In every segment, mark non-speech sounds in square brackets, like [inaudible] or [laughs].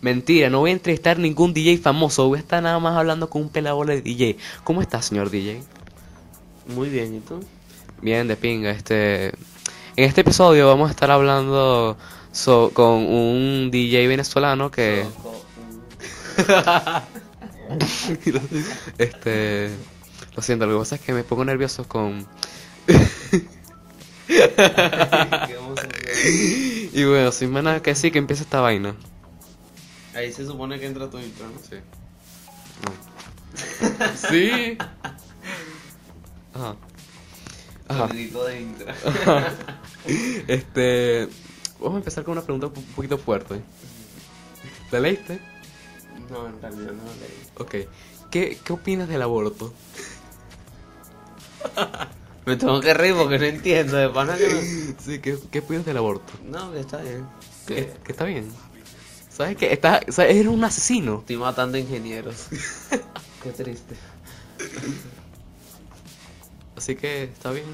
Mentira, no voy a entrevistar ningún DJ famoso, voy a estar nada más hablando con un pelador de DJ. ¿Cómo estás, señor DJ? Muy bien, ¿y tú? Bien, de pinga, este... En este episodio vamos a estar hablando so- con un DJ venezolano que... [laughs] [laughs] este... Lo siento, lo que pasa es que me pongo nervioso con... [laughs] y bueno, sin más nada que decir que empieza esta vaina. Ahí se supone que entra tu intro, ¿no? Sí. sí. Ajá. Ajá. De intro. Este. Vamos a empezar con una pregunta un poquito fuerte. ¿La leíste? No, en realidad no lo leí. Ok. ¿Qué, qué opinas del aborto? Me tengo que reír porque no entiendo, de pana que no... Sí, ¿qué, qué opinas del aborto? No, que está bien. Que, Que que está bien. ¿Sabes qué? Está, sabes, eres un asesino. estoy matando ingenieros. [laughs] Qué triste. Así que está bien.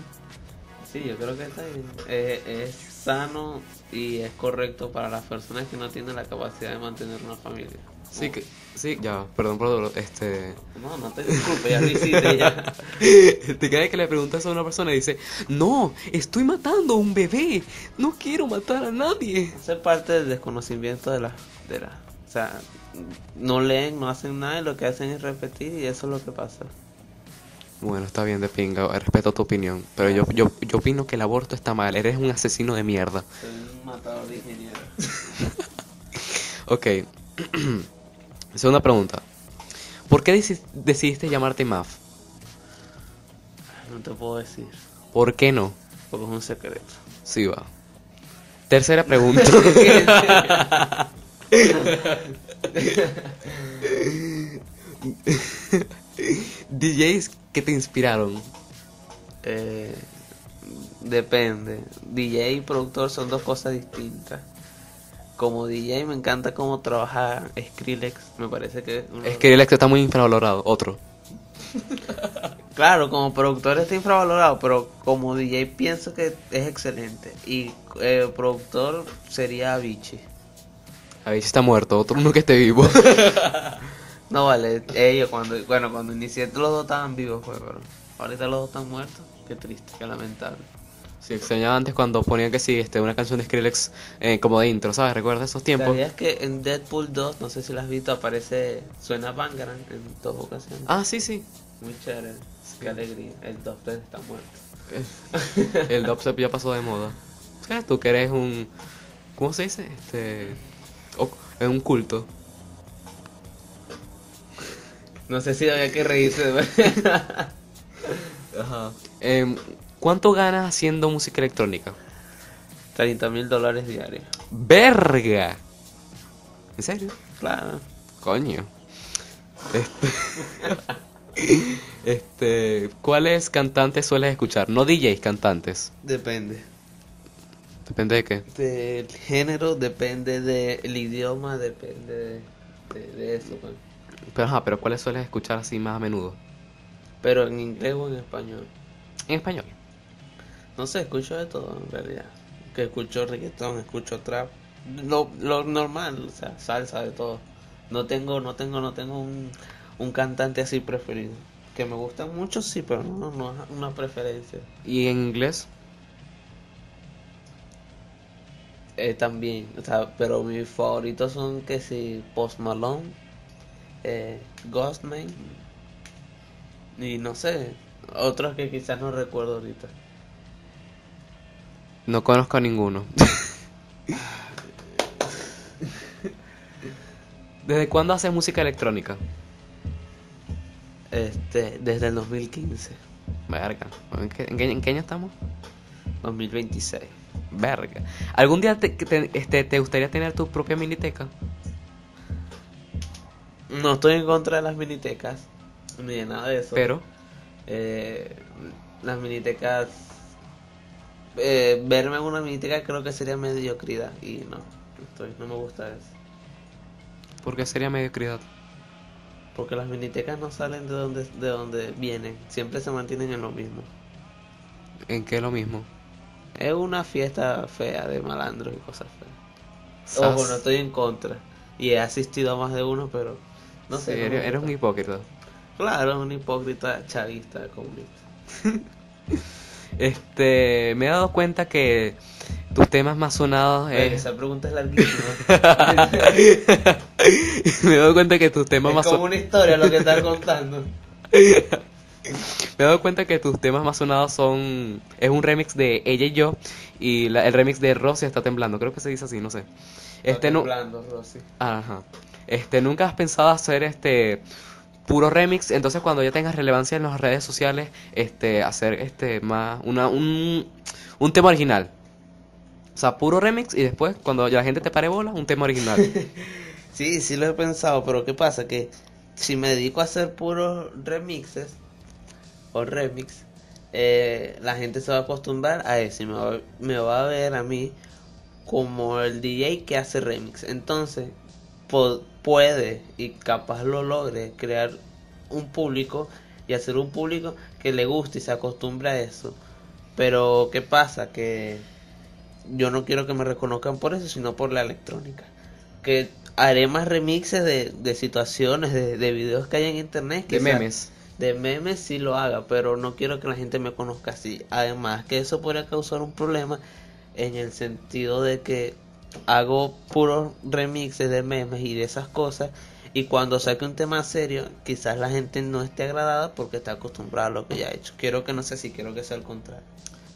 Sí, yo creo que está bien. Eh, es sano y es correcto para las personas que no tienen la capacidad de mantener una familia. Sí, que, sí, ya, perdón por este. No, no te disculpes, ya lo hiciste ya. [laughs] Te cae que le preguntas a una persona y dice, no, estoy matando a un bebé, no quiero matar a nadie. Eso es parte del desconocimiento de la, O sea, no leen, no hacen nada y lo que hacen es repetir y eso es lo que pasa. Bueno, está bien de pinga, respeto tu opinión, pero yo, yo, yo opino que el aborto está mal, eres un asesino de mierda. Soy un matador de ingenieros. [laughs] Ok, [clears throat] segunda pregunta. ¿Por qué deci- decidiste llamarte MAF? No te puedo decir, ¿Por qué no? porque es un secreto. Sí, va. Tercera pregunta. [laughs] [laughs] [laughs] DJs que te inspiraron. Eh, depende. DJ y productor son dos cosas distintas. Como DJ me encanta cómo trabaja Skrillex. Me parece que... uno- Es que el ex está muy infravalorado. Otro. [laughs] Claro, como productor está infravalorado, pero como DJ pienso que es excelente. Y eh, productor sería Avicii. A ver si está muerto. Otro uno que esté vivo. [laughs] No vale, ellos cuando, bueno, cuando inicié los dos estaban vivos, pues, pero ahorita los dos están muertos. Qué triste, qué lamentable. Sí, extrañaba antes cuando ponían que sí, este, una canción de Skrillex eh, como de intro, ¿sabes? ¿Recuerdas esos tiempos? ¿Sabías que en Deadpool 2, no sé si lo has visto, aparece, suena Bangaran en dos ocasiones? Ah, sí, sí. Muy chévere, qué alegría. El Doctor está muerto. El dubstep ya pasó de moda. ¿Sabes tú que eres un... ¿Cómo se dice? Este... o- Es un culto. No sé si había que reírse. [laughs] Ajá. Em, ¿Cuánto ganas haciendo música electrónica? 30 mil dólares diarios. ¡Verga! ¿En serio? Claro. Coño. Este... [laughs] este... ¿Cuáles cantantes sueles escuchar? No DJs, cantantes. Depende. Depende de qué. Del género, depende del idioma, depende de, de- de eso. pues. Pero, ajá, pero ¿cuáles sueles escuchar así más a menudo? Pero en inglés o en español. En español. No sé, escucho de todo en realidad. Que escucho reggaetón, escucho trap. Lo, lo normal, o sea, salsa, de todo. No tengo, no tengo, no tengo un, un cantante así preferido. Que me gustan mucho, sí, pero no, no es una preferencia. ¿Y en inglés? Eh, también, o sea, pero mis favoritos son que si Post Malone, eh, Ghostman y no sé, otros que quizás no recuerdo ahorita. No conozco a ninguno. [laughs] ¿Desde cuándo haces música electrónica? Este, desde el 2015, Verga. ¿En qué, en qué- en qué año estamos? 2026. Verga. ¿Algún día te, este, te gustaría tener tu propia miniteca? No estoy en contra de las minitecas, ni de nada de eso. Pero, Eh, las minitecas, eh, verme en una miniteca creo que sería mediocridad y no, estoy, no me gusta eso. porque sería mediocridad. Porque las minitecas no salen de donde, de donde vienen, siempre se mantienen en lo mismo. ¿En qué es lo mismo? Es una fiesta fea de malandros y cosas feas. Ojo, no estoy en contra. y he asistido a más de uno, pero no Sí, sé. no eres, eres un hipócrita. Claro, un hipócrita chavista, comunista. [laughs] Este, me he dado cuenta que tus temas más sonados es... Esa pregunta es larguísima. [laughs] me he dado cuenta que tus temas es más como son- una historia lo que estás contando. [laughs] Me he dado cuenta que tus temas más sonados son... Es un remix de Ella y Yo y la- el remix de Rosy está temblando. Creo que se dice así, no sé. Este no... Temblando, Rosy. Ajá. Este, ¿nunca has pensado hacer este puro remix? Entonces cuando ya tengas relevancia en las redes sociales, este, hacer este más una un, un tema original. O sea, puro remix y después cuando ya la gente te pare bola, un tema original. [laughs] Sí, sí lo he pensado, pero ¿qué pasa? Que si me dedico a hacer puros remixes o remix, eh, la gente se va a acostumbrar a eso y me va, me va a ver a mí como el DJ que hace remix. Entonces, po- puede y capaz lo logre crear un público y hacer un público que le guste y se acostumbre a eso. Pero, ¿qué pasa? Que yo no quiero que me reconozcan por eso, sino por la electrónica. Que haré más remixes de, de situaciones, de, de videos que hay en internet. De quizá. memes. De memes sí lo haga, pero no quiero que la gente me conozca así. Además, que eso podría causar un problema en el sentido de que hago puros remixes de memes y de esas cosas. Y cuando saque un tema serio, quizás la gente no esté agradada porque está acostumbrada a lo que ya he hecho. Quiero que no sea así, quiero que sea al contrario.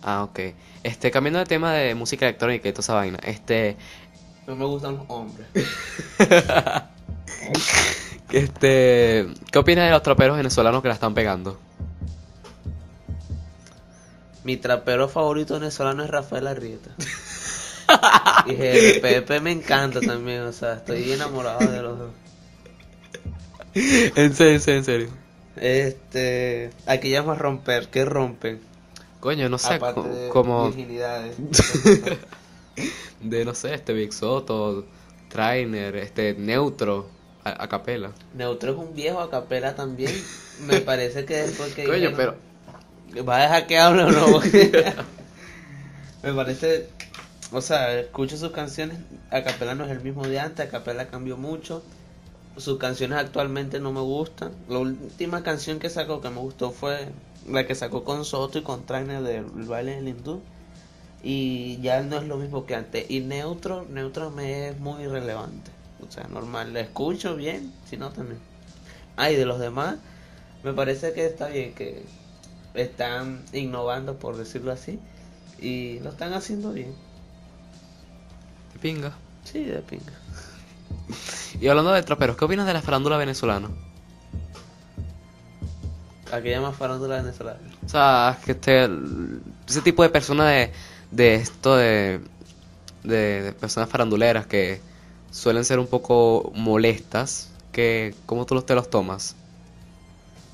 Ah, ok. Este, cambiando de tema de música electrónica y toda esa vaina. Este, No me gustan los hombres. [laughs] este, ¿qué opinas de los troperos venezolanos que la están pegando? Mi trapero favorito venezolano es Rafael Arrieta. [laughs] y el Pepe me encanta también, o sea, estoy enamorado de los dos. en serio, en serio, en serio. Este, aquí llama romper, ¿qué rompen? Coño, no sé, co- de como [laughs] de no sé, este Big Soto, Trainer, este Neutro, a, a capela. Neutro es un viejo a capela también. Me [laughs] parece que después que Coño, pero ¿Va a dejar que hable o no? [laughs] [laughs] Me parece, o sea, escucho sus canciones, a capela no es el mismo de antes, a capela cambió mucho. Sus canciones actualmente no me gustan. La última canción que sacó que me gustó fue la que sacó con Soto y con Trainer del baile del hindú. Y ya no es lo mismo que antes. Y Neutro, Neutro me es muy relevante. O sea, normal, la escucho bien, si no también. Ah, y de los demás, me parece que está bien que están innovando, por decirlo así, y lo están haciendo bien. qué pinga. Sí, de pinga. [laughs] Y hablando de troperos, ¿qué opinas de la farándula venezolana? Aquí llama farándula venezolana. O sea, que este, ese tipo de personas de, de esto de, de, de personas faranduleras que suelen ser un poco molestas, que ¿cómo tú los te los tomas?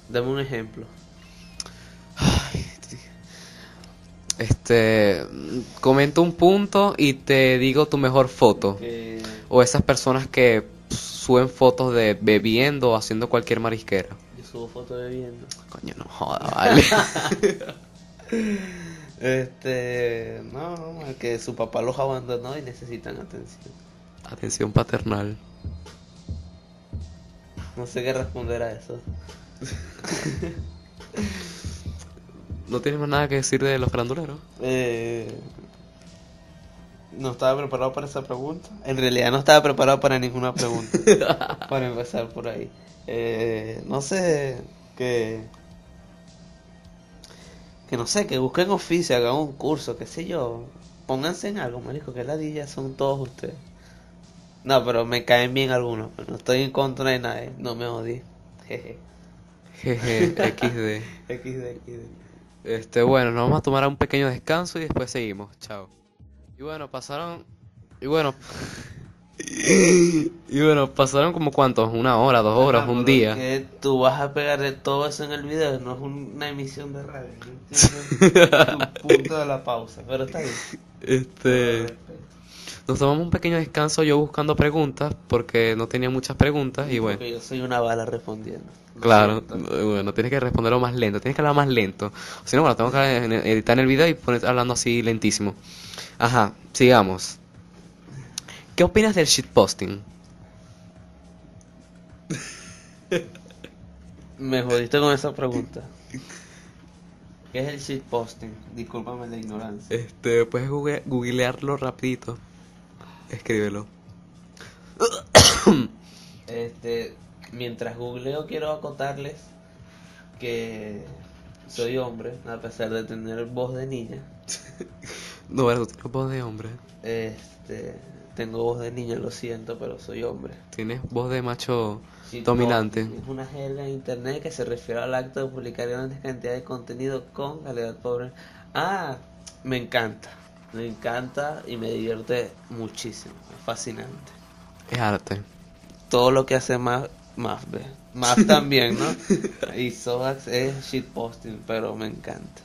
Dame un ejemplo. Este, comento un punto y te digo tu mejor foto. O esas personas que suben fotos de bebiendo o haciendo cualquier marisquera. yo subo fotos bebiendo. Coño, no joda, vale. [laughs] Este, no, no, es que su papá los abandonó y necesitan atención. Atención paternal. No sé qué responder a eso. [laughs] ¿No tienes más nada que decir de los faranduleros? Eh, no estaba preparado para esa pregunta. En realidad no estaba preparado para ninguna pregunta. [laughs] para empezar por ahí. Eh, no sé, que... Que no sé, que busquen oficio, hagan un curso, qué sé yo. Pónganse en algo, marico, que ladillas son todos ustedes. No, pero me caen bien algunos. no estoy en contra de nadie, no me odie. Jeje. Jeje, XD. XD, XD. Este, bueno, nos vamos a tomar un pequeño descanso y después seguimos. Chao. Y bueno, pasaron. Y bueno. y bueno, pasaron como cuántos, una hora, dos horas, Ajá, un día. Que tú vas a pegar de todo eso en el video, no es una emisión de radio. No [laughs] tu punto de la pausa, pero está bien. Este. Nos tomamos un pequeño descanso yo buscando preguntas porque no tenía muchas preguntas y bueno. Porque yo soy una bala respondiendo. Lo Claro, bueno, tienes que responderlo más lento, tienes que hablar más lento. Si no, bueno, tengo que editar el video y poner hablando así lentísimo. Ajá, sigamos. ¿Qué opinas del shitposting? [laughs] Me jodiste con esa pregunta. ¿Qué es el shitposting? Discúlpame la ignorancia. Este, puedes google- googlearlo rapidito. Escríbelo. Este, mientras googleo quiero acotarles que soy hombre, a pesar de tener voz de niña. [laughs] No, bueno, tú tienes voz de hombre. Este, tengo voz de niña, lo siento, pero soy hombre. Tienes voz de macho Shitposting dominante. Es una jerga en internet que se refiere al acto de publicar grandes cantidades de contenido con calidad pobre. Ah, me encanta. Me encanta y me divierte muchísimo. Es fascinante. Es arte. Todo lo que hace más, más ve. Más [laughs] también, ¿no? Y Sodax es shitposting, pero me encanta.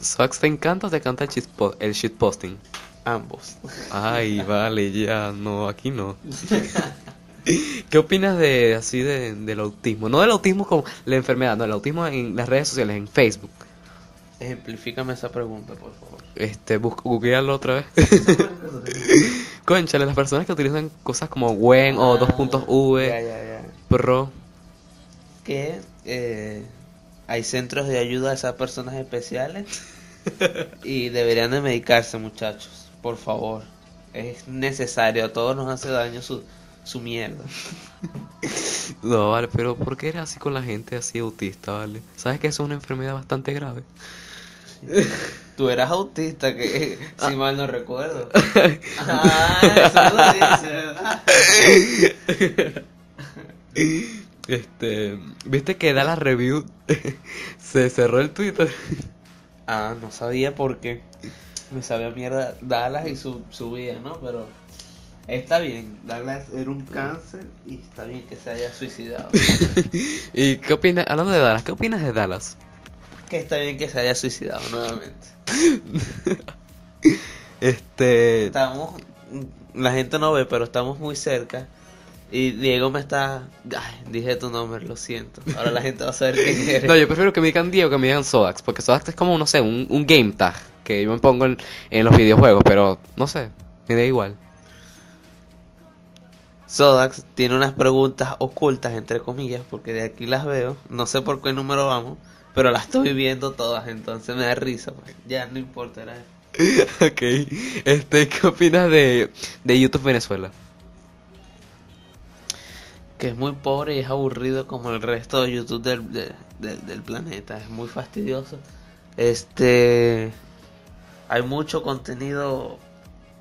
¿Swax te encanta o te encanta el, shitpo- el shitposting? Ambos. Ay, [laughs] vale, ya, no, aquí no. [laughs] ¿Qué opinas de así de, del autismo? No del autismo como la enfermedad, no, el autismo en las redes sociales, en Facebook. Ejemplifícame esa pregunta, por favor. Este, googlealo otra vez. [laughs] Conchale, las personas que utilizan cosas como Wen o dos puntos Ya, V, ya, ya. Pro. que eh, hay centros de ayuda a esas personas especiales [laughs] y deberían de medicarse muchachos, por favor. Es necesario, a todos nos hace daño su, su mierda. [laughs] No, vale, pero ¿por qué eres así con la gente así autista, vale? ¿Sabes que eso es una enfermedad bastante grave? [laughs] Tú eras autista, que si mal no recuerdo. [laughs] Ah, eso lo dice, ¿verdad? [laughs] Este, ¿viste que da la review? Se cerró el Twitter. Ah, no sabía por qué. Me sabía mierda Dallas y su, subía, ¿no? Pero está bien. Dallas era un cáncer y está bien que se haya suicidado. ¿Y qué opinas? Hablando de Dallas, ¿qué opinas de Dallas? Que está bien que se haya suicidado nuevamente. [laughs] Este, Estamos, la gente no ve, pero estamos muy cerca. Y Diego me está. Ay, dije tu nombre, lo siento. Ahora la gente va a saber quién [laughs] eres. no, yo prefiero que me digan Diego que me digan Sodax, porque Sodax es como, no sé, un, un game tag que yo me pongo en, en los videojuegos, pero no sé, me da igual. Sodax tiene unas preguntas ocultas, entre comillas, porque de aquí las veo. No sé por qué número vamos, pero las estoy viendo todas, entonces me da risa. pues. Ya no importa, era [laughs] ok, este, ¿qué opinas de, de YouTube Venezuela? que es muy pobre y es aburrido como el resto de YouTube del, de- del- del planeta. Es muy fastidioso. Este. Hay mucho contenido.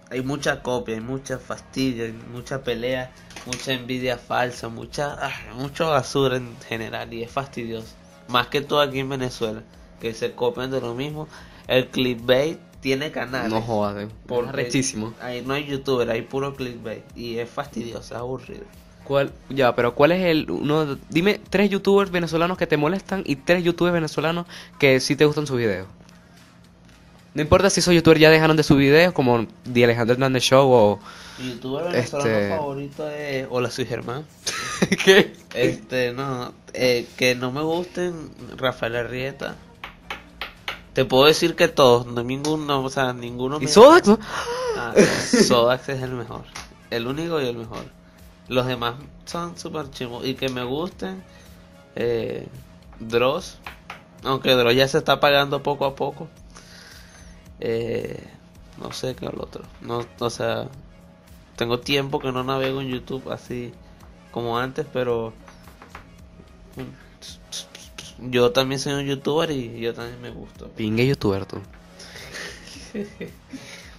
Hay mucha copia, hay mucha fastidio, hay mucha pelea, mucha envidia falsa, mucha. ah, mucha basura en general y es fastidioso. Más que todo aquí en Venezuela, que se copian de lo mismo. El clickbait tiene canales. No jodas, eh, es rechísimo. Ahí no hay youtuber, hay puro clickbait. Y es fastidioso, es aburrido. ¿Cuál, ya, pero ¿cuál es el uno? Dime tres youtubers venezolanos que te molestan y tres youtubers venezolanos que sí te gustan sus videos. No importa si esos youtubers ya dejaron de subir videos, como The Alejandro Hernández Show o... Mi youtuber venezolano Este- favorito es Hola soy Germán. [laughs] ¿Qué? Este, no, eh, que no me gusten Rafael Arrieta. Te puedo decir que todos, no ninguno, o sea, ninguno ¿Y me- Sodax? no? Ah, Sodax es el mejor, el único y el mejor. Los demás son super chimos y que me gusten eh, Dross, aunque Dross ya se está apagando poco a poco. Eh, no sé qué el otro. No, o sea, tengo tiempo que no navego en YouTube así como antes, pero yo también soy un youtuber y yo también me gusto. Pingue youtuber tú.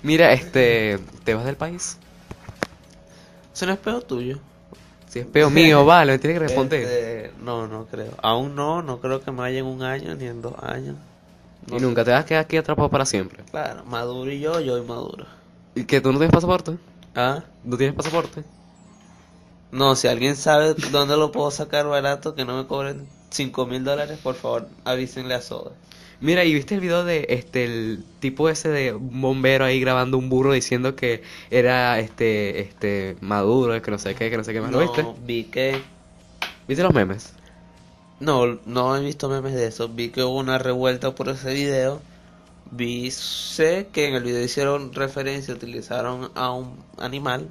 Mira, este... ¿Te vas del país? Eso no es peor tuyo. Si es peo mío, [laughs] vale, me tienes que responder. Este, no, no creo. Aún no, no creo que me vaya en un año ni en dos años. No y sé. nunca te vas a quedar aquí atrapado para siempre. Claro, Maduro y yo, yo y Maduro. ¿Y que tú no tienes pasaporte? ¿Ah? ¿No tienes pasaporte? No, si alguien sabe dónde lo puedo sacar barato, que no me cobren 5 mil dólares, por favor, avísenle a Soda. Mira, ¿y viste el video de este el tipo ese de un bombero ahí grabando un burro diciendo que era este este Maduro, que no sé qué, que no sé qué más? ¿Lo viste? Vi que... ¿Viste los memes? No, no he visto memes de eso. Vi que hubo una revuelta por ese video. Vi, sé que en el video hicieron referencia, utilizaron a un animal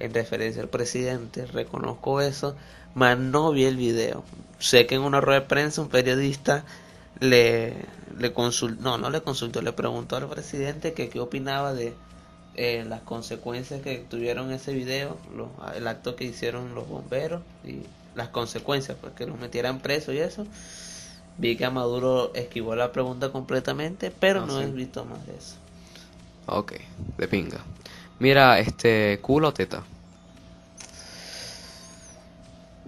en referencia al presidente, reconozco eso, mas no vi el video. Sé que en una rueda de prensa un periodista le, le consultó, no, no le consultó, le preguntó al presidente que qué opinaba de eh, las consecuencias que tuvieron ese video, los, el acto que hicieron los bomberos y las consecuencias, pues que los metieran presos y eso. Vi que a Maduro esquivó la pregunta completamente, pero Ah, no sí. he visto más de eso. Ok, de pinga. Mira, este, culo o teta.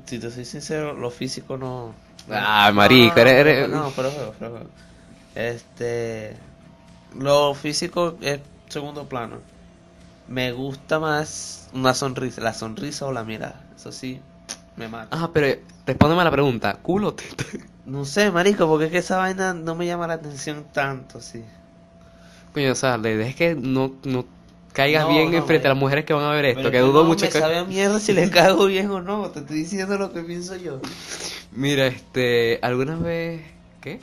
Si te soy sincero, lo físico no. Ah, marico, no, pero- eres- No, pero juego, pero juego. Este. Lo físico es segundo plano. Me gusta más una sonrisa, la sonrisa o la mirada. Eso sí, me mata. Ah, pero respóndeme a la pregunta, culo o teta. No sé, marico, porque es que esa vaina no me llama la atención tanto, sí. Coño, o sea, la idea es que no, no caigas No, bien no, enfrente a las mujeres que van a ver esto, Pero que dudo no mucho me que... sabe a mierda si le cago bien o no. Te estoy diciendo lo que pienso yo. Mira, este, ¿alguna vez... ¿Qué?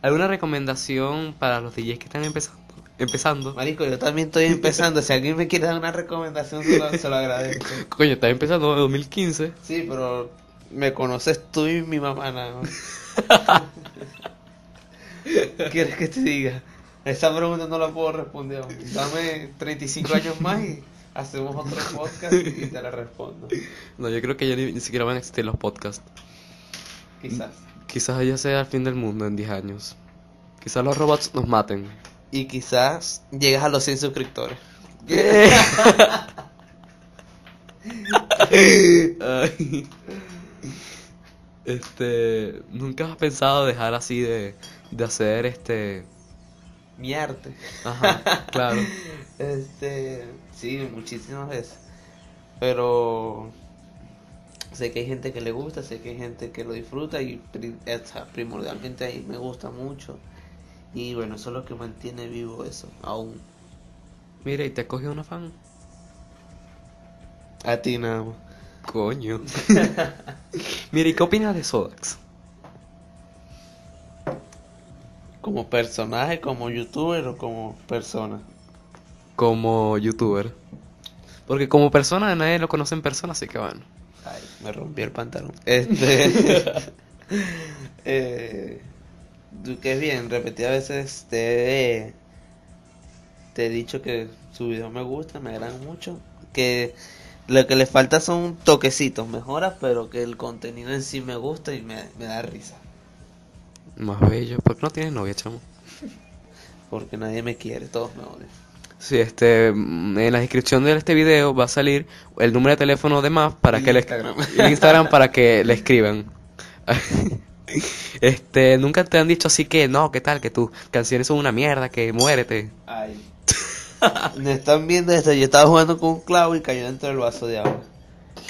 ¿Alguna recomendación para los DJs que están empezando? Empezando. Marico, yo también estoy empezando. Si alguien me quiere dar una recomendación, se lo, se lo agradezco. [laughs] Coño, estás empezando en 2015. Sí, pero me conoces tú y mi mamá nada más. [laughs] ¿Quieres que te diga? Esa pregunta no la puedo responder. aún. Dame 35 años más y hacemos otro podcast y te la respondo. No, yo creo que ya ni, ni siquiera van a existir los podcasts. Quizás. Quizás ya sea el fin del mundo en 10 años. Quizás los robots nos maten. Y quizás llegas a los 100 suscriptores. [laughs] [laughs] Ay. Este, ¿nunca has pensado dejar así de, de hacer este... Mi arte. Ajá, claro. [laughs] Este, sí, muchísimas veces. Pero sé que hay gente que le gusta, sé que hay gente que lo disfruta y primordialmente ahí me gusta mucho. Y bueno, eso es lo que mantiene vivo eso, aún. Mira, y te coge una fan. A ti nada más. Coño. [laughs] Mira, ¿y qué opinas de Sodax? Como personaje, como youtuber o como persona. Como youtuber. Porque como persona nadie lo conoce en persona, así que bueno. Ay, me rompí el pantalón. Este. [laughs] eh, que es bien, repetidas veces te he, te he dicho que su video me gusta, me agradan mucho. Que lo que le falta son toquecitos, mejoras, pero que el contenido en sí me gusta y me, me da risa. Más bello. ¿Por qué no tienes novia, chamo? Porque nadie me quiere, todos me odian. Sí, este, en la descripción de este video va a salir el número de teléfono de Maf para Y que le Instagram. el [laughs] Instagram para que le escriban. [laughs] Este, nunca te han dicho así que no, ¿qué tal? Que tus canciones son una mierda, que muérete. Ay. [laughs] Me están viendo esto. Yo estaba jugando con un clavo y cayó dentro del vaso de agua.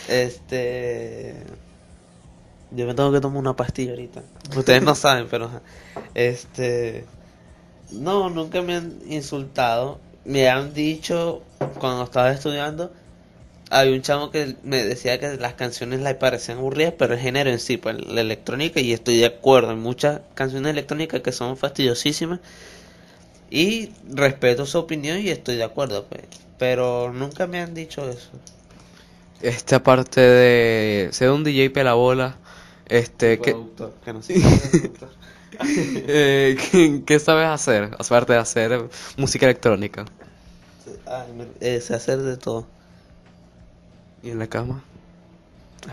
Este. Yo me tengo que tomar una pastilla ahorita. Ustedes no saben, pero. Este. No, nunca me han insultado. Me han dicho cuando estaba estudiando. Había un chamo que me decía que las canciones le parecían aburridas, pero el género en sí, pues la electrónica, y estoy de acuerdo. Hay muchas canciones electrónicas que son fastidiosísimas. Y respeto su opinión y estoy de acuerdo, pues. Pero nunca me han dicho eso. Este, aparte de ser un DJ pelabola, este, ¿qué, Productor, que no sé si es productor. [laughs] eh, ¿qué, qué sabes hacer? Aparte de hacer música electrónica. Ay, me- eh, sé hacer de todo. ¿Y en la cama?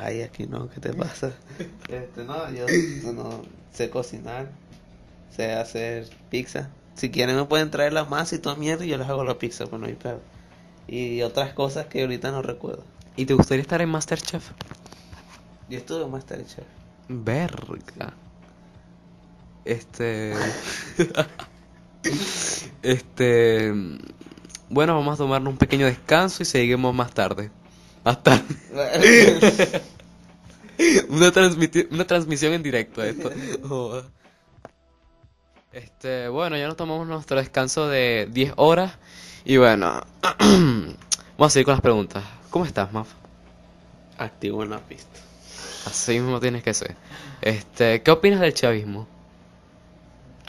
Ay, aquí no, ¿qué te pasa? [laughs] Este, no, yo no, sé cocinar, sé hacer pizza. Si quieren me pueden traer la masa y toda mierda y yo les hago la pizza, pues no hay pedo. Y otras cosas que ahorita no recuerdo. ¿Y te gustaría estar en Masterchef? Yo estuve en Masterchef. Verga. Este. [laughs] este. Bueno, vamos a tomarnos un pequeño descanso y seguimos más tarde. Más tarde. [laughs] [laughs] Una, transmiti- una transmisión en directo esto. Este, bueno, ya nos tomamos nuestro descanso de 10 horas. Y bueno, [clears throat] vamos a seguir con las preguntas. ¿Cómo estás, Maf? Activo en la pista. Así mismo tienes que ser. Este, ¿qué opinas del chavismo?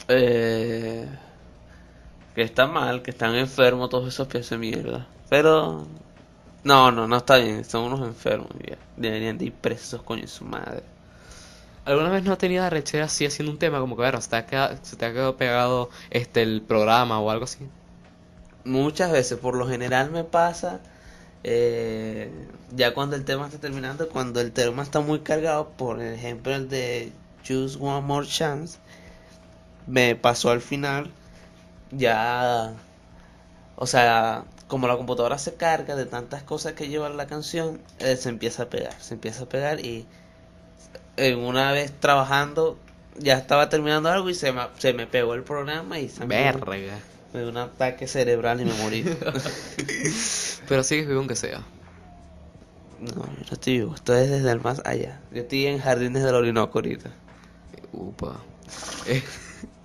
Eh, que está mal, que están enfermos todos esos pies de mierda. Pero No, no, no está bien. Son unos enfermos. ya. Deberían de ir presos, coño, su madre. ¿Alguna vez no has tenido arrechera así haciendo un tema como que, bueno, se te ha quedado, se te ha quedado pegado este el programa o algo así? Muchas veces, por lo general me pasa, eh, ya cuando el tema está terminando, cuando el tema está muy cargado, por ejemplo el de Choose One More Chance, me pasó al final, ya, o sea, como la computadora se carga de tantas cosas que lleva la canción, eh, se empieza a pegar, se empieza a pegar y eh, una vez trabajando ya estaba terminando algo y se me, se me pegó el programa y se me, Verga. me dio un ataque cerebral y me morí. [laughs] Pero sigues vivo aunque sea. No, yo no estoy vivo, estoy desde el más allá. Yo estoy en Jardines del Orinoco ahorita. Upa. Eh,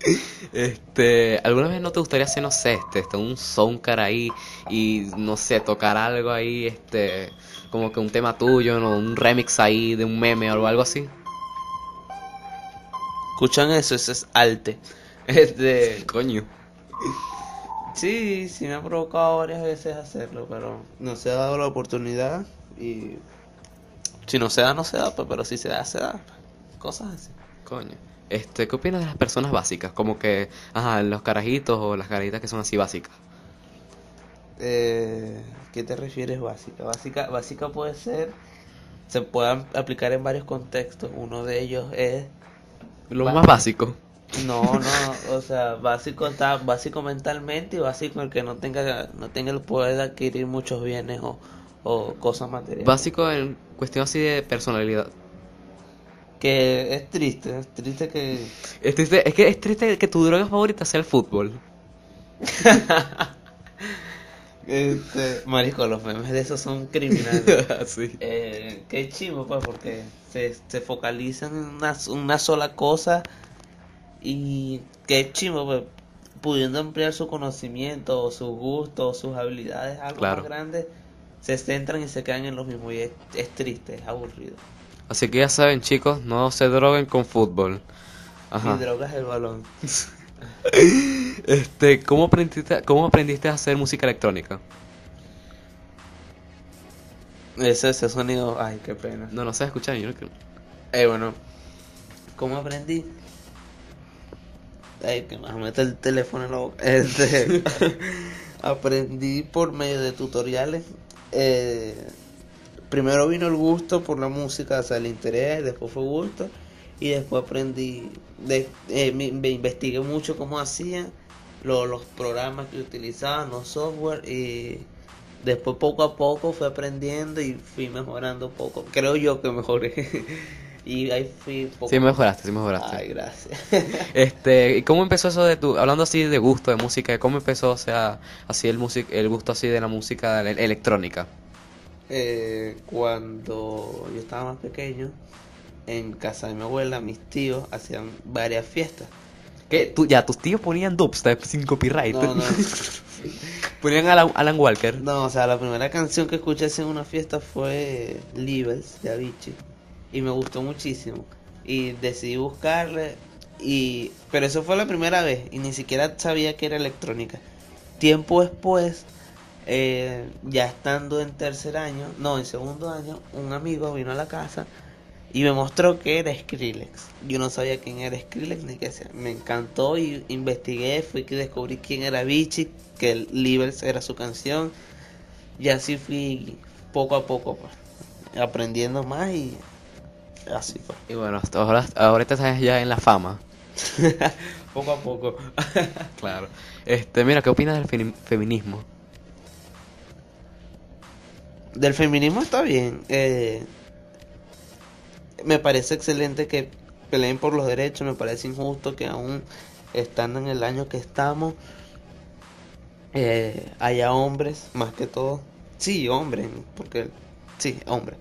[laughs] Este, ¿alguna vez no te gustaría hacer, no sé, este, este, un soundcar ahí y, no sé, tocar algo ahí, este, como que un tema tuyo, ¿no? un remix ahí de un meme o algo así? ¿Escuchan eso? Eso es arte. [laughs] Este, Coño. sí, sí me ha provocado varias veces hacerlo, pero no se ha dado la oportunidad y si no se da, no se da, pues, pero si se da, se da. Cosas así. Coño. Este, ¿qué opinas de las personas básicas? Como que, ajá, los carajitos o las carajitas que son así básicas. Eh, ¿qué te refieres básica? Básica, básica puede ser, se puede aplicar en varios contextos. Uno de ellos es Lo más básico. No, no, o sea, básico está básico mentalmente y básico el que no tenga no tenga el poder de adquirir muchos bienes o, o cosas materiales. Básico en cuestión así de personalidad. Que es triste, es triste que Es triste, es que es triste que tu droga favorita sea el fútbol. [laughs] este, marico, los memes de esos son criminales. [laughs] sí. Eh, qué chivo, pues, porque se, se focalizan en una, una sola cosa y qué chivo, pues, pudiendo ampliar su conocimiento, o sus gustos, sus habilidades, algo Claro. más grande, se centran y se quedan en lo mismo y es, es triste, es aburrido. Así que ya saben, chicos, no se droguen con fútbol. Ajá. Y drogas el balón. [laughs] Este, ¿cómo aprendiste, cómo aprendiste a hacer música electrónica? Ese, ese sonido, ay, qué pena. No, no sé escuchar, yo no creo. Eh, bueno, ¿cómo aprendí? Ay, que me mete el teléfono en la boca. Este, [laughs] aprendí por medio de tutoriales. Eh, primero vino el gusto por la música, o sea, el interés, después fue gusto. Y después aprendí, de, eh, me, me investigué mucho cómo hacían lo- los programas que utilizaban, los software. Y después poco a poco fui aprendiendo y fui mejorando poco. Creo yo que mejoré. [laughs] y ahí fui poco Sí, mejoraste, sí mejoraste. Ay, gracias. [laughs] Este, ¿y cómo empezó eso de tu, hablando así de gusto de música, cómo empezó, o sea, así el music, el gusto así de la música ele- electrónica? Eh, cuando yo estaba más pequeño, en casa de mi abuela, mis tíos hacían varias fiestas. ¿Qué? Tú, ya, tus tíos ponían dubstep sin copyright. No, no, [laughs] ponían Alan, Alan Walker. no, o sea, la primera canción que escuché en una fiesta fue Levels de Avicii y me gustó muchísimo y decidí buscarle y pero eso fue la primera vez y ni siquiera sabía que era electrónica. Tiempo después, eh, ya estando en tercer año, no, en segundo año, un amigo vino a la casa y me mostró que era Skrillex. Yo no sabía quién era Skrillex ni qué sea. Me encantó y investigué, fui que descubrí quién era Vichy, que el Levels era su canción. Y así fui poco a poco, pues, aprendiendo más y así pues. Y bueno, ahora, ahorita estás ya en la fama. [laughs] poco a poco. [laughs] Claro. Este, mira, ¿qué opinas del femi- feminismo? Del feminismo está bien. eh, me parece excelente que peleen por los derechos. Me parece injusto que aún estando en el año que estamos eh, haya hombres, más que todo. Sí, hombres, porque sí, hombres.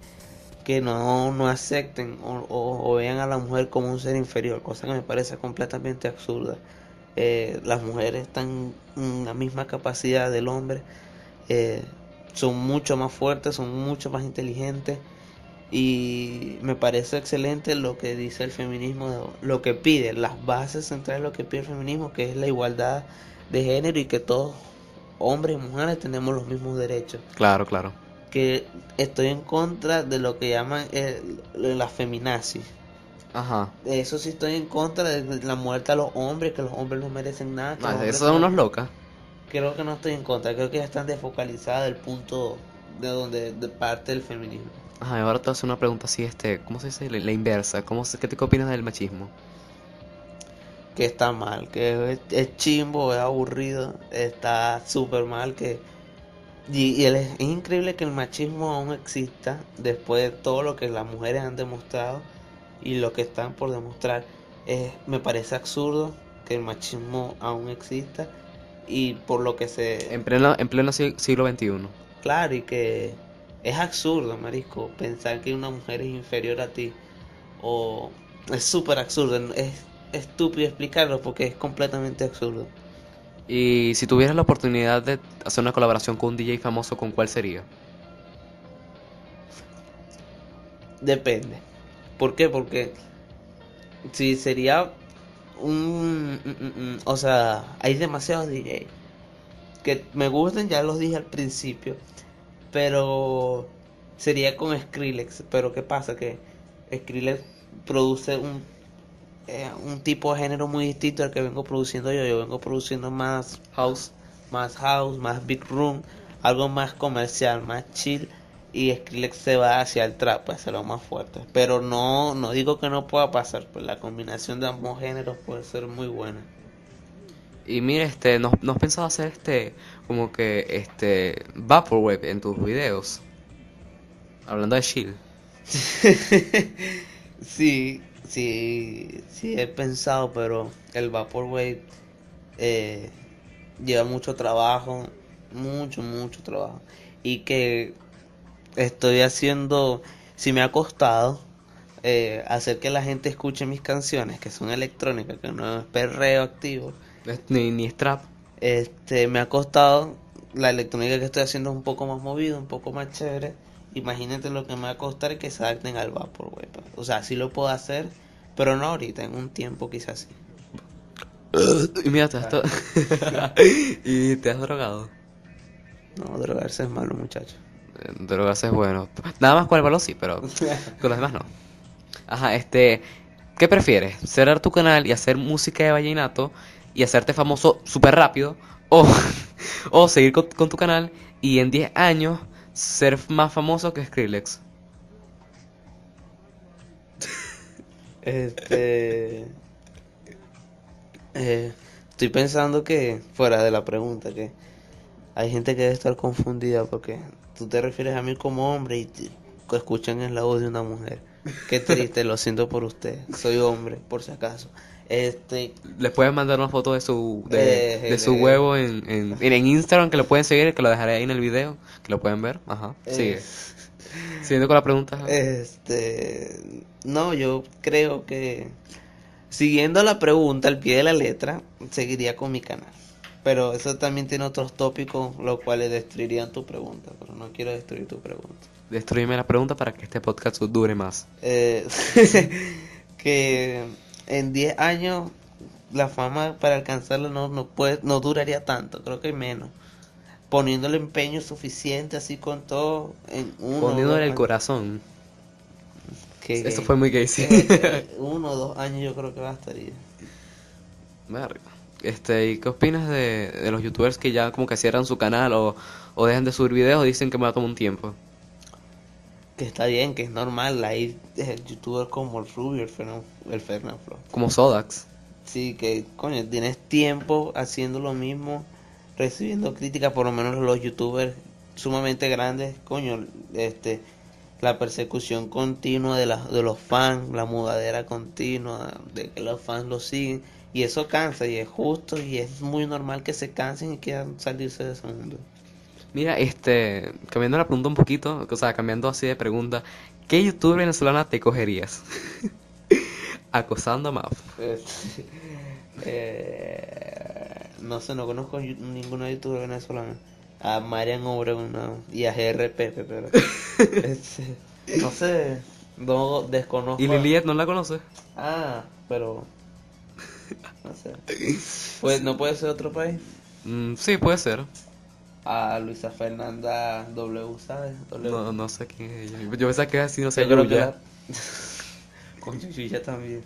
Que no, no acepten o, o- vean a la mujer como un ser inferior, cosa que me parece completamente absurda. Eh, las mujeres están en la misma capacidad del hombre. eh, son mucho más fuertes, son mucho más inteligentes y me parece excelente lo que dice el feminismo, lo que pide, las bases centrales de lo que pide el feminismo, que es la igualdad de género y que todos, hombres y mujeres, tenemos los mismos derechos. Claro, claro. que estoy en contra de lo que llaman eh, la feminazi. Ajá. Eso sí estoy en contra de la muerte a los hombres, que los hombres no merecen nada. esos son no- unos locas. Creo que no estoy en contra, creo que ya están desfocalizadas del punto de donde de parte del feminismo. Ajá, ahora te voy a hacer una pregunta así, este, ¿cómo se dice? La, inversa. ¿Cómo se, ¿Qué te opinas del machismo? Que está mal, que es, es chimbo, es aburrido, está súper mal, que... Y, y el- es increíble que el machismo aún exista después de todo lo que las mujeres han demostrado y lo que están por demostrar. Es- me parece absurdo que el machismo aún exista y por lo que se... En pleno, en pleno si- siglo XXI. Claro, y que es absurdo, marisco, pensar que una mujer es inferior a ti. O es súper absurdo, es estúpido explicarlo porque es completamente absurdo. Y si tuvieras la oportunidad de hacer una colaboración con un DJ famoso, ¿con cuál sería? Depende. ¿Por qué? Porque si sería un... mm, mm, mm, O sea, hay demasiados DJ que me gustan, ya los dije al principio, pero sería con Skrillex. Pero ¿qué pasa? Que Skrillex produce un, eh, un tipo de género muy distinto al que vengo produciendo yo. Yo vengo produciendo más House. más house, más big room, algo más comercial, más chill y Skrillex se va hacia el trap, hacia lo más fuerte. Pero no, no digo que no pueda pasar, pues la combinación de ambos géneros puede ser muy buena. Y mira, este, ¿no, no has pensado hacer este, como que, este, Vaporwave en tus videos? Hablando de chill. [laughs] sí, sí, sí he pensado, pero el Vaporwave eh, lleva mucho trabajo, mucho, mucho trabajo. Y que estoy haciendo, si me ha costado eh, hacer que la gente escuche mis canciones, que son electrónicas, que no es perreo activo, Ni, ni es trap. Este, me ha costado, la electrónica que estoy haciendo es un poco más movida, un poco más chévere. Imagínate lo que me va a costar que se adapten al Vaporwave. O sea, sí lo puedo hacer, pero no ahorita, en un tiempo quizás sí. [laughs] Y mira, te has to- [laughs] y te has drogado. No, drogarse es malo, muchacho. Eh, Drogarse es bueno. Nada más con el balón sí, pero con los demás no. Ajá, este, ¿qué prefieres? ¿Cerrar tu canal y hacer música de vallenato y hacerte famoso súper rápido? O, [laughs] o seguir con, tu canal y en 10 años ser más famoso que Skrillex. [laughs] Este. eh, estoy pensando que, fuera de la pregunta, que hay gente que debe estar confundida porque tú te refieres a mí como hombre y te- escuchan en la voz de una mujer. Qué triste, lo siento por usted. Soy hombre, por si acaso. Este, Les pueden mandar una foto de su, de, Eh, de su huevo en, en, en Instagram, que lo pueden seguir, que lo dejaré ahí en el video, que lo pueden ver. Ajá, sigue. eh, Siguiendo con la pregunta. Este, no, yo creo que siguiendo la pregunta al pie de la letra, seguiría con mi canal. Pero eso también tiene otros tópicos, los cuales destruirían tu pregunta, pero no quiero destruir tu pregunta. Destruirme la pregunta para que este podcast dure más. Eh, [laughs] que en 10 años la fama para alcanzarla no, no, puede, no duraría tanto, creo que menos. Poniéndole empeño suficiente así con todo en uno Poniéndole el años. corazón. Que- Eso fue muy gay, sí. Uno o dos años yo creo que bastaría. Verga. Este, ¿y qué opinas de, de los youtubers que ya como que cierran su canal o, o dejan de subir videos o dicen que me va a tomar un tiempo? Que está bien, que es normal. Hay eh, youtubers como el Rubio, el Fernando, el Fernando Flo. Como Sodax. Sí, que coño, tienes tiempo haciendo lo mismo, recibiendo críticas, por lo menos los youtubers sumamente grandes, coño, este, la persecución continua de, la, de los fans, la mudadera continua, de que los fans lo siguen, y eso cansa, y es justo, y es muy normal que se cansen y quieran salirse de ese mundo. Mira, este, cambiando la pregunta un poquito, o sea, cambiando así de pregunta, ¿qué youtuber venezolana te cogerías? [laughs] Acosando a Maf. Este, eh, no sé, no conozco ninguna youtuber venezolana. A Marian Obregón no, y a GRP, pero [laughs] este, no sé, no desconozco. ¿Y Liliet no la conoces? Ah, pero no sé. Pues no puede ser otro país. Mm, sí, puede ser. A Luisa Fernanda W, ¿sabes? W. No, no sé quién es ella. Yo pensaba que era así, no sé, Yo la- [laughs] Con Yuya también.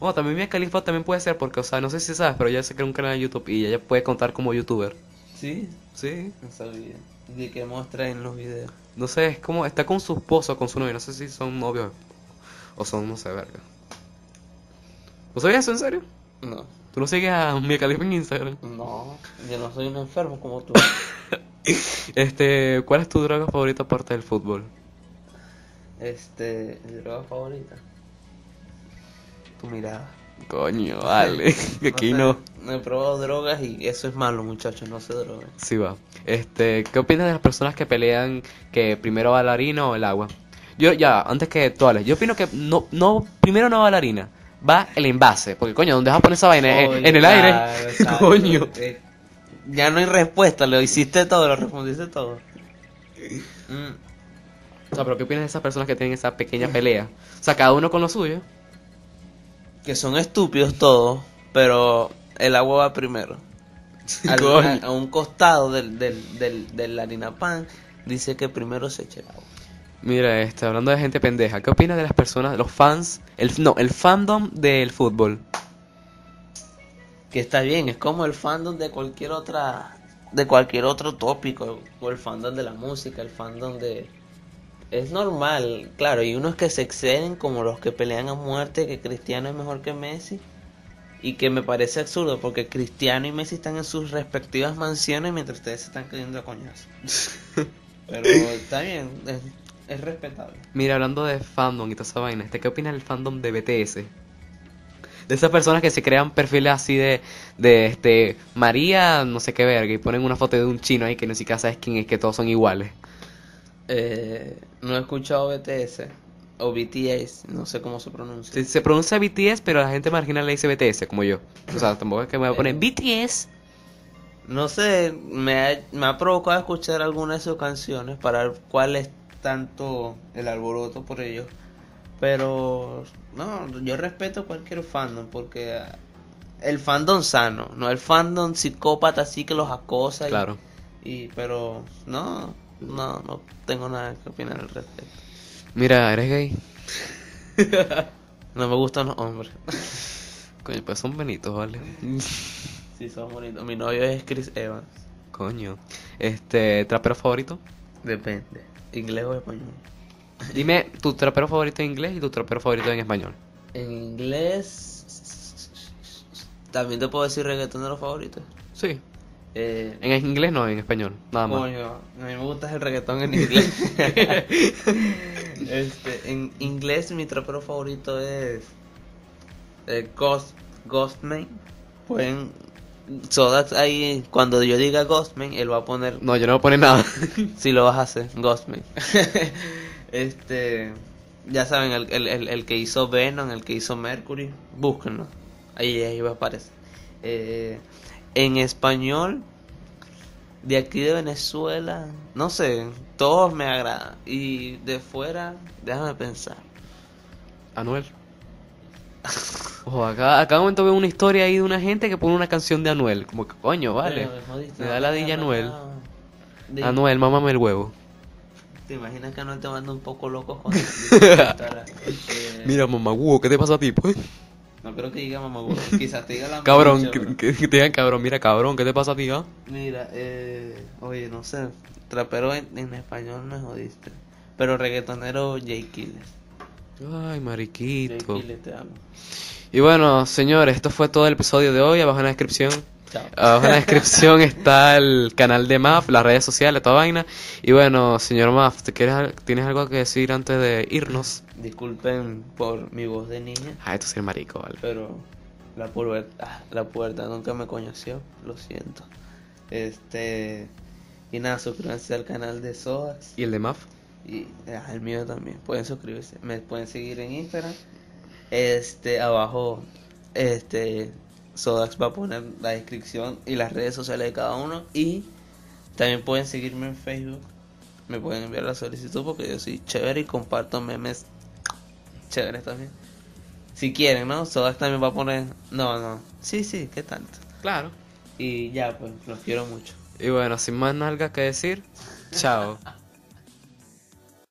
Bueno, también Mia Khalifa también puede ser porque, o sea, no sé si sabes, pero ella se creó un canal de YouTube y ella puede contar como youtuber. Sí, Sí. no sabía. De qué muestra en los videos. No sé, es como, está con su esposo, con su novio, no sé si son novios o son, no sé, verga. ¿No sabías eso en serio? No, ¿Tú no sigues a Mia Khalifa en Instagram? no, yo no soy un enfermo como tú. [laughs] Este, ¿cuál es tu droga favorita aparte del fútbol? Este, mi droga favorita. Tu mirada. Coño, vale, [laughs] aquí sé, no. No he probado drogas y eso es malo, muchachos, no se droguen. Sí va. Este, ¿qué opinas de las personas que pelean que primero va la harina o el agua? Yo, ya, antes que tú hables, yo opino que no, no, primero no va la harina, va el envase, porque coño, ¿dónde vas a poner esa vaina? ¿En, Oye, en el claro, [laughs] aire? Coño. Eh, Ya no hay respuesta, lo hiciste todo, lo respondiste todo. Mm, O sea, pero ¿qué opinas de esas personas que tienen esa pequeña pelea? O sea, cada uno con lo suyo. que son estúpidos todos, pero el agua va primero. [laughs] Al- a, a un costado del, del, del, del harina pan dice que primero se eche el agua. Mira, este, hablando de gente pendeja, ¿qué opinas de las personas, los fans, el, no, el fandom del fútbol? Que está bien, es como el fandom de cualquier otra de cualquier otro tópico, o el fandom de la música, el fandom de es normal, claro, y unos que se exceden como los que pelean a muerte que Cristiano es mejor que Messi y que me parece absurdo porque Cristiano y Messi están en sus respectivas mansiones mientras ustedes se están cayendo a coñazo. [laughs] Pero está bien, es, es respetable. Mira, hablando de fandom y toda esa vaina, este, ¿qué opinas del fandom de BTS? De esas personas que se crean perfiles así de, de este, María, no sé qué verga, y ponen una foto de un chino ahí que ni siquiera sabes quién es, que todos son iguales. Eh, no he escuchado BTS o BTS, no sé cómo se pronuncia. Se, se pronuncia BTS, pero la gente marginal le dice BTS, como yo. O sea, tampoco es que me voy a poner Eh. BTS. No sé, me ha, me ha provocado escuchar algunas de sus canciones para ver cuál es tanto el alboroto por ellos. Pero no, yo respeto cualquier fandom porque el fandom sano, no el fandom psicópata así que los acosa. y- Claro. Y, pero no, no, no tengo nada que opinar al respecto. Mira, ¿eres gay? [laughs] No me gustan los hombres. Coño, pues son bonitos, ¿vale? [laughs] Sí, son bonitos. Mi novio es Chris Evans. Coño. Este, ¿trapero favorito? Depende. ¿Inglés o español? Dime tu trapero favorito en inglés y tu trapero favorito en español. En inglés. También te puedo decir reggaetonero favorito. Sí. Eh, En inglés no, en español. Nada más. coño, a mí me gusta el reggaetón en inglés. [laughs] este, en inglés mi trapero favorito es eh, Ghost, Ghostman. Pueden Sodax ahí cuando yo diga Ghostman, él va a poner No, yo no voy a poner nada. [laughs] si lo vas a hacer, Ghostman. [laughs] este, ya saben, el, el, el, el que hizo Venom, el que hizo Mercury, búsquenlo. Ahí, ahí va a aparecer. Eh, en español, de aquí de Venezuela, no sé, todos me agradan. Y de fuera, déjame pensar. Anuel. [laughs] Ojo, acá, acá momento veo una historia ahí de una gente que pone una canción de Anuel. Como que coño, vale. Me jodiste, Me no da la dilla Anuel. De- Anuel, mámame el huevo. ¿Te imaginas que Anuel te manda un poco loco con [laughs] Eh, [laughs] Mira, mamá, huevo, ¿qué te pasa a ti? pues? No creo que diga mamá, quizás te diga la Cabrón, mucha, que, bro. que- que te digan cabrón, mira cabrón, ¿qué te pasa a ti, ah? Mira, eh, oye, no sé, trapero en, en español me jodiste. Pero reggaetonero Jay Kiles. Ay, mariquito. Kiles te amo. Y bueno, señores, esto fue todo el episodio de hoy. Abajo en la descripción. Chao. Abajo en la descripción está el canal de MAF, las redes sociales, toda vaina. Y bueno, señor MAF, ¿te quieres, ¿tienes algo que decir antes de irnos? Disculpen por mi voz de niña, Ah, esto es marico, vale. pero la puerta, la puerta nunca me conoció, lo siento. Este, y nada, suscríbanse al canal de Sodax. ¿Y el de MAF? Y ah, el mío también. Pueden suscribirse. Me pueden seguir en Instagram. Este, abajo, este, Sodax va a poner la descripción y las redes sociales de cada uno. Y también pueden seguirme en Facebook. Me pueden enviar la solicitud porque yo soy chévere y comparto memes chéveres también. Si quieren, ¿no? Sodax también va a poner. No, no. Sí, sí, ¿qué tanto? Claro. Y ya, pues, los quiero mucho. Y bueno, sin más nada que decir, chao. [laughs]